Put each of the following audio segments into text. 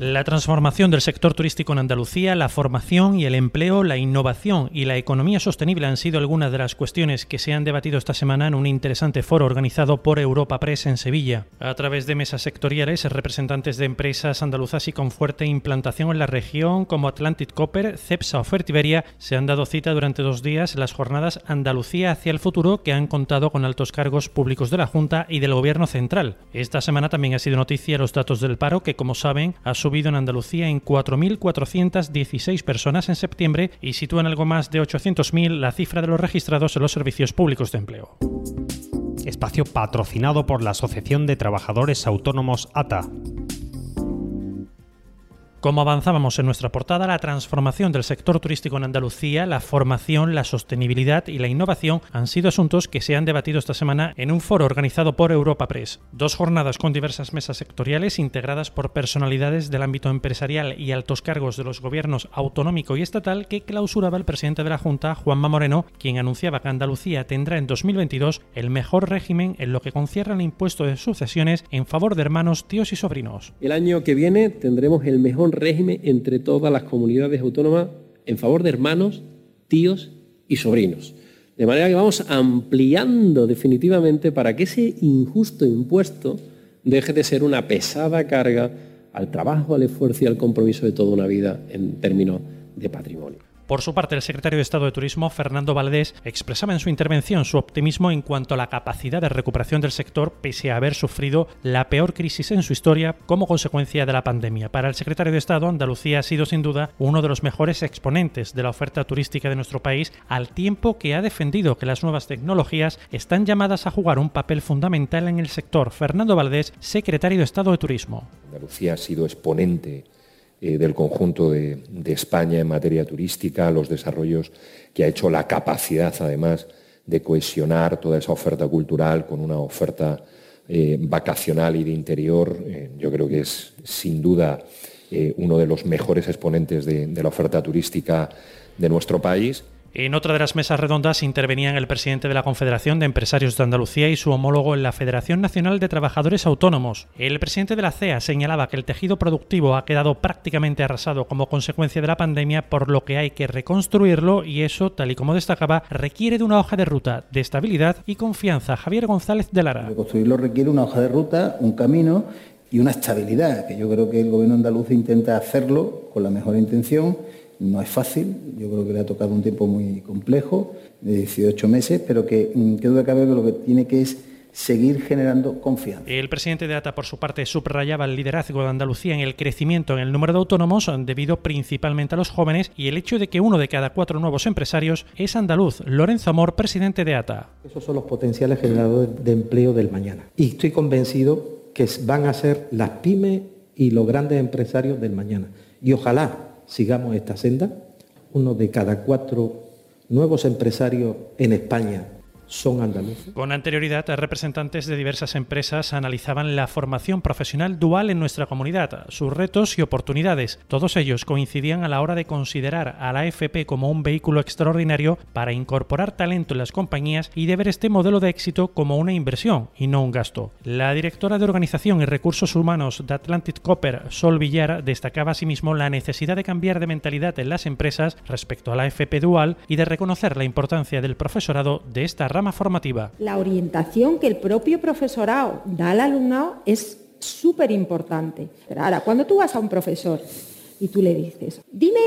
La transformación del sector turístico en Andalucía, la formación y el empleo, la innovación y la economía sostenible han sido algunas de las cuestiones que se han debatido esta semana en un interesante foro organizado por Europa Press en Sevilla. A través de mesas sectoriales, representantes de empresas andaluzas y con fuerte implantación en la región como Atlantic Copper, Cepsa o Fertiberia se han dado cita durante dos días en las jornadas Andalucía hacia el futuro que han contado con altos cargos públicos de la Junta y del Gobierno Central. Esta semana también ha sido noticia los datos del paro que, como saben, ha subido en Andalucía en 4.416 personas en septiembre y sitúa en algo más de 800.000 la cifra de los registrados en los servicios públicos de empleo. Espacio patrocinado por la Asociación de Trabajadores Autónomos ATA. Como avanzábamos en nuestra portada, la transformación del sector turístico en Andalucía, la formación, la sostenibilidad y la innovación han sido asuntos que se han debatido esta semana en un foro organizado por Europa Press. Dos jornadas con diversas mesas sectoriales integradas por personalidades del ámbito empresarial y altos cargos de los gobiernos autonómico y estatal que clausuraba el presidente de la Junta, Juanma Moreno, quien anunciaba que Andalucía tendrá en 2022 el mejor régimen en lo que concierne al impuesto de sucesiones en favor de hermanos, tíos y sobrinos. El año que viene tendremos el mejor régimen entre todas las comunidades autónomas en favor de hermanos, tíos y sobrinos. De manera que vamos ampliando definitivamente para que ese injusto impuesto deje de ser una pesada carga al trabajo, al esfuerzo y al compromiso de toda una vida en términos de patrimonio. Por su parte, el secretario de Estado de Turismo, Fernando Valdés, expresaba en su intervención su optimismo en cuanto a la capacidad de recuperación del sector pese a haber sufrido la peor crisis en su historia como consecuencia de la pandemia. Para el secretario de Estado, Andalucía ha sido sin duda uno de los mejores exponentes de la oferta turística de nuestro país, al tiempo que ha defendido que las nuevas tecnologías están llamadas a jugar un papel fundamental en el sector. Fernando Valdés, secretario de Estado de Turismo. Andalucía ha sido exponente eh, del conjunto de, España en materia turística, los desarrollos que ha hecho la capacidad, además, de cohesionar toda esa oferta cultural con una oferta eh, vacacional y de interior. Eh, yo creo que es, sin duda, uno de los mejores exponentes de la oferta turística de nuestro país. En otra de las mesas redondas intervenían el presidente de la Confederación de Empresarios de Andalucía y su homólogo en la Federación Nacional de Trabajadores Autónomos. El presidente de la CEA señalaba que el tejido productivo ha quedado prácticamente arrasado como consecuencia de la pandemia, por lo que hay que reconstruirlo y eso, tal y como destacaba, requiere de una hoja de ruta de estabilidad y confianza. Javier González de Lara. Reconstruirlo requiere una hoja de ruta, un camino y una estabilidad, que yo creo que el gobierno andaluz intenta hacerlo con la mejor intención no es fácil, yo creo que le ha tocado un tiempo muy complejo, de 18 meses, pero que mm, qué duda cabe que lo que tiene que es seguir generando confianza. El presidente de ATA, por su parte, subrayaba el liderazgo de Andalucía en el crecimiento en el número de autónomos, debido principalmente a los jóvenes y el hecho de que uno de cada cuatro nuevos empresarios es andaluz. Lorenzo Amor, presidente de ATA. Esos son los potenciales generadores de empleo del mañana. Y estoy convencido que van a ser las pymes y los grandes empresarios del mañana. Y ojalá sigamos esta senda. Uno de cada cuatro nuevos empresarios en España son andaluces. Con anterioridad, representantes de diversas empresas analizaban la formación profesional dual en nuestra comunidad, sus retos y oportunidades. Todos ellos coincidían a la hora de considerar a la AFP como un vehículo extraordinario para incorporar talento en las compañías y de ver este modelo de éxito como una inversión y no un gasto. La directora de Organización y Recursos Humanos de Atlantic Copper, Sol Villar, destacaba asimismo la necesidad de cambiar de mentalidad en las empresas respecto a la AFP dual y de reconocer la importancia del profesorado de esta rama formativa. La orientación que el propio profesorado da al alumnado es súper importante. Ahora, cuando tú vas a un profesor y tú le dices, dime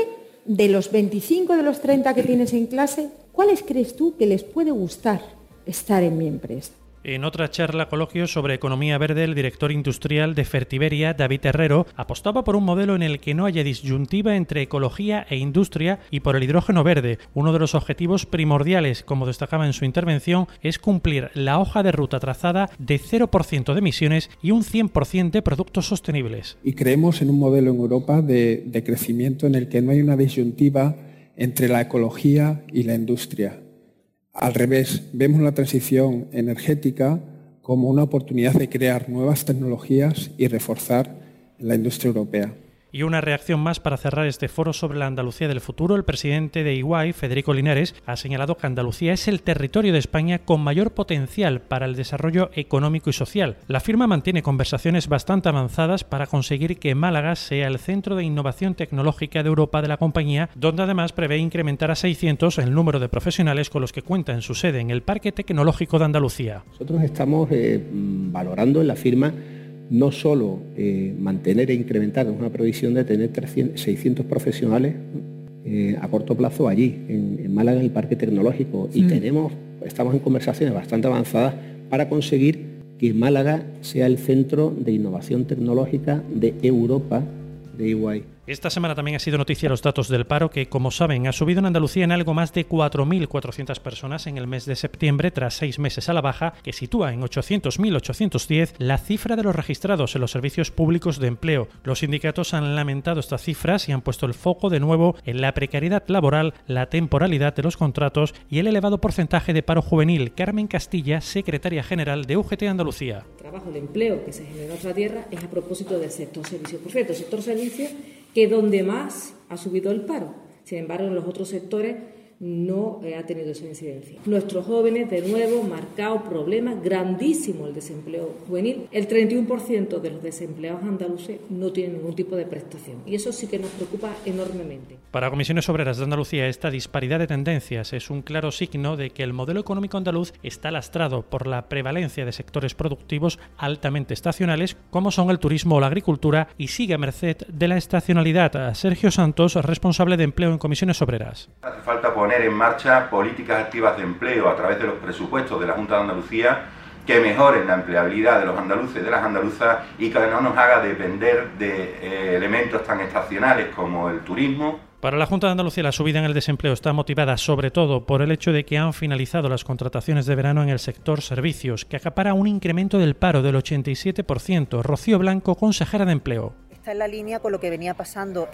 de los 25 de los 30 que tienes en clase, ¿cuáles crees tú que les puede gustar estar en mi empresa? En otra charla coloquio sobre economía verde, el director industrial de Fertiberia, David Herrero, apostaba por un modelo en el que no haya disyuntiva entre ecología e industria y por el hidrógeno verde. Uno de los objetivos primordiales, como destacaba en su intervención, es cumplir la hoja de ruta trazada de 0% de emisiones y un 100% de productos sostenibles. Y creemos en un modelo en Europa de, de crecimiento en el que no hay una disyuntiva entre la ecología y la industria al revés, vemos la transición energética como una oportunidad de crear nuevas tecnologías y reforzar la industria europea. Y una reacción más para cerrar este foro sobre la Andalucía del futuro. El presidente de Iguay, Federico Linares, ha señalado que Andalucía es el territorio de España con mayor potencial para el desarrollo económico y social. La firma mantiene conversaciones bastante avanzadas para conseguir que Málaga sea el centro de innovación tecnológica de Europa de la compañía, donde además prevé incrementar a 600 el número de profesionales con los que cuenta en su sede en el Parque Tecnológico de Andalucía. Nosotros estamos eh, valorando en la firma no solo eh, mantener e incrementar, una previsión de tener 600 profesionales eh, a corto plazo allí, en, Málaga, en el Parque Tecnológico, y tenemos, estamos en conversaciones bastante avanzadas para conseguir que Málaga sea el centro de innovación tecnológica de Europa de EY. Esta semana también ha sido noticia los datos del paro que, como saben, ha subido en Andalucía en algo más de 4.400 personas en el mes de septiembre tras seis meses a la baja, que sitúa en 800.810 la cifra de los registrados en los servicios públicos de empleo. Los sindicatos han lamentado estas cifras y han puesto el foco de nuevo en la precariedad laboral, la temporalidad de los contratos y el elevado porcentaje de paro juvenil. Carmen Castilla, secretaria general de UGT Andalucía. El trabajo de empleo que se genera en nuestra tierra es a propósito del sector servicios. Por cierto, el sector servicios que donde más ha subido el paro. Sin embargo, en los otros sectores no eh, ha tenido esa incidencia. Nuestros jóvenes, de nuevo, marcado problema grandísimo el desempleo juvenil. El 31% de los desempleados andaluces no tienen ningún tipo de prestación y eso sí que nos preocupa enormemente. Para Comisiones Obreras de Andalucía, esta disparidad de tendencias es un claro signo de que el modelo económico andaluz está lastrado por la prevalencia de sectores productivos altamente estacionales como son el turismo o la agricultura y sigue a merced de la estacionalidad. Sergio Santos, responsable de empleo en Comisiones Obreras. Hace falta poner en marcha políticas activas de empleo a través de los presupuestos de la Junta de Andalucía que mejoren la empleabilidad de los andaluces de las andaluzas y que no nos haga depender de eh, elementos tan estacionales como el turismo. Para la Junta de Andalucía la subida en el desempleo está motivada sobre todo por el hecho de que han finalizado las contrataciones de verano en el sector servicios, que acapara un incremento del paro del 87%. Rocío Blanco, consejera de Empleo en la línea con lo que venía pasando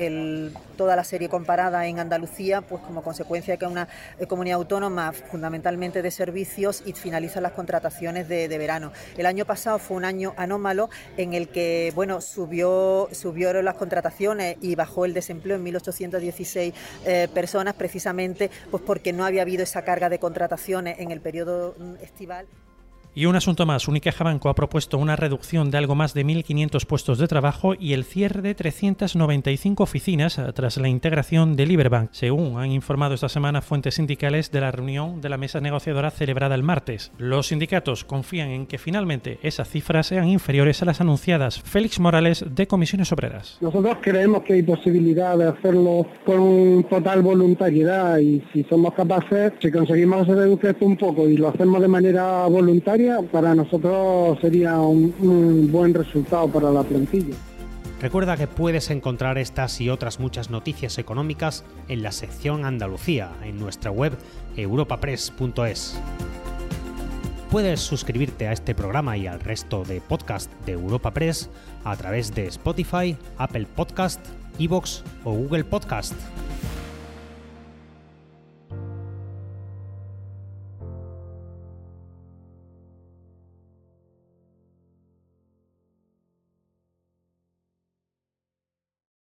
toda la serie comparada en Andalucía, pues como consecuencia de que una eh, comunidad autónoma fundamentalmente de servicios y finalizan las contrataciones de, verano. El año pasado fue un año anómalo en el que bueno subió subieron las contrataciones y bajó el desempleo en 1.816 eh, personas precisamente pues porque no había habido esa carga de contrataciones en el periodo mm, estival. Y un asunto más, Unicaja Banco ha propuesto una reducción de algo más de 1.500 puestos de trabajo y el cierre de 395 oficinas tras la integración de Liberbank, según han informado esta semana fuentes sindicales de la reunión de la mesa negociadora celebrada el martes. Los sindicatos confían en que finalmente esas cifras sean inferiores a las anunciadas. Félix Morales, de Comisiones Obreras. Nosotros creemos que hay posibilidad de hacerlo con total voluntariedad y si somos capaces, si conseguimos reducir esto un poco y lo hacemos de manera voluntaria, para nosotros sería un, buen resultado para la plantilla. Recuerda que puedes encontrar estas y otras muchas noticias económicas en la sección Andalucía en nuestra web europapress.es. Puedes suscribirte a este programa y al resto de podcast de Europa Press a través de Spotify, Apple Podcast, Evox o Google Podcast.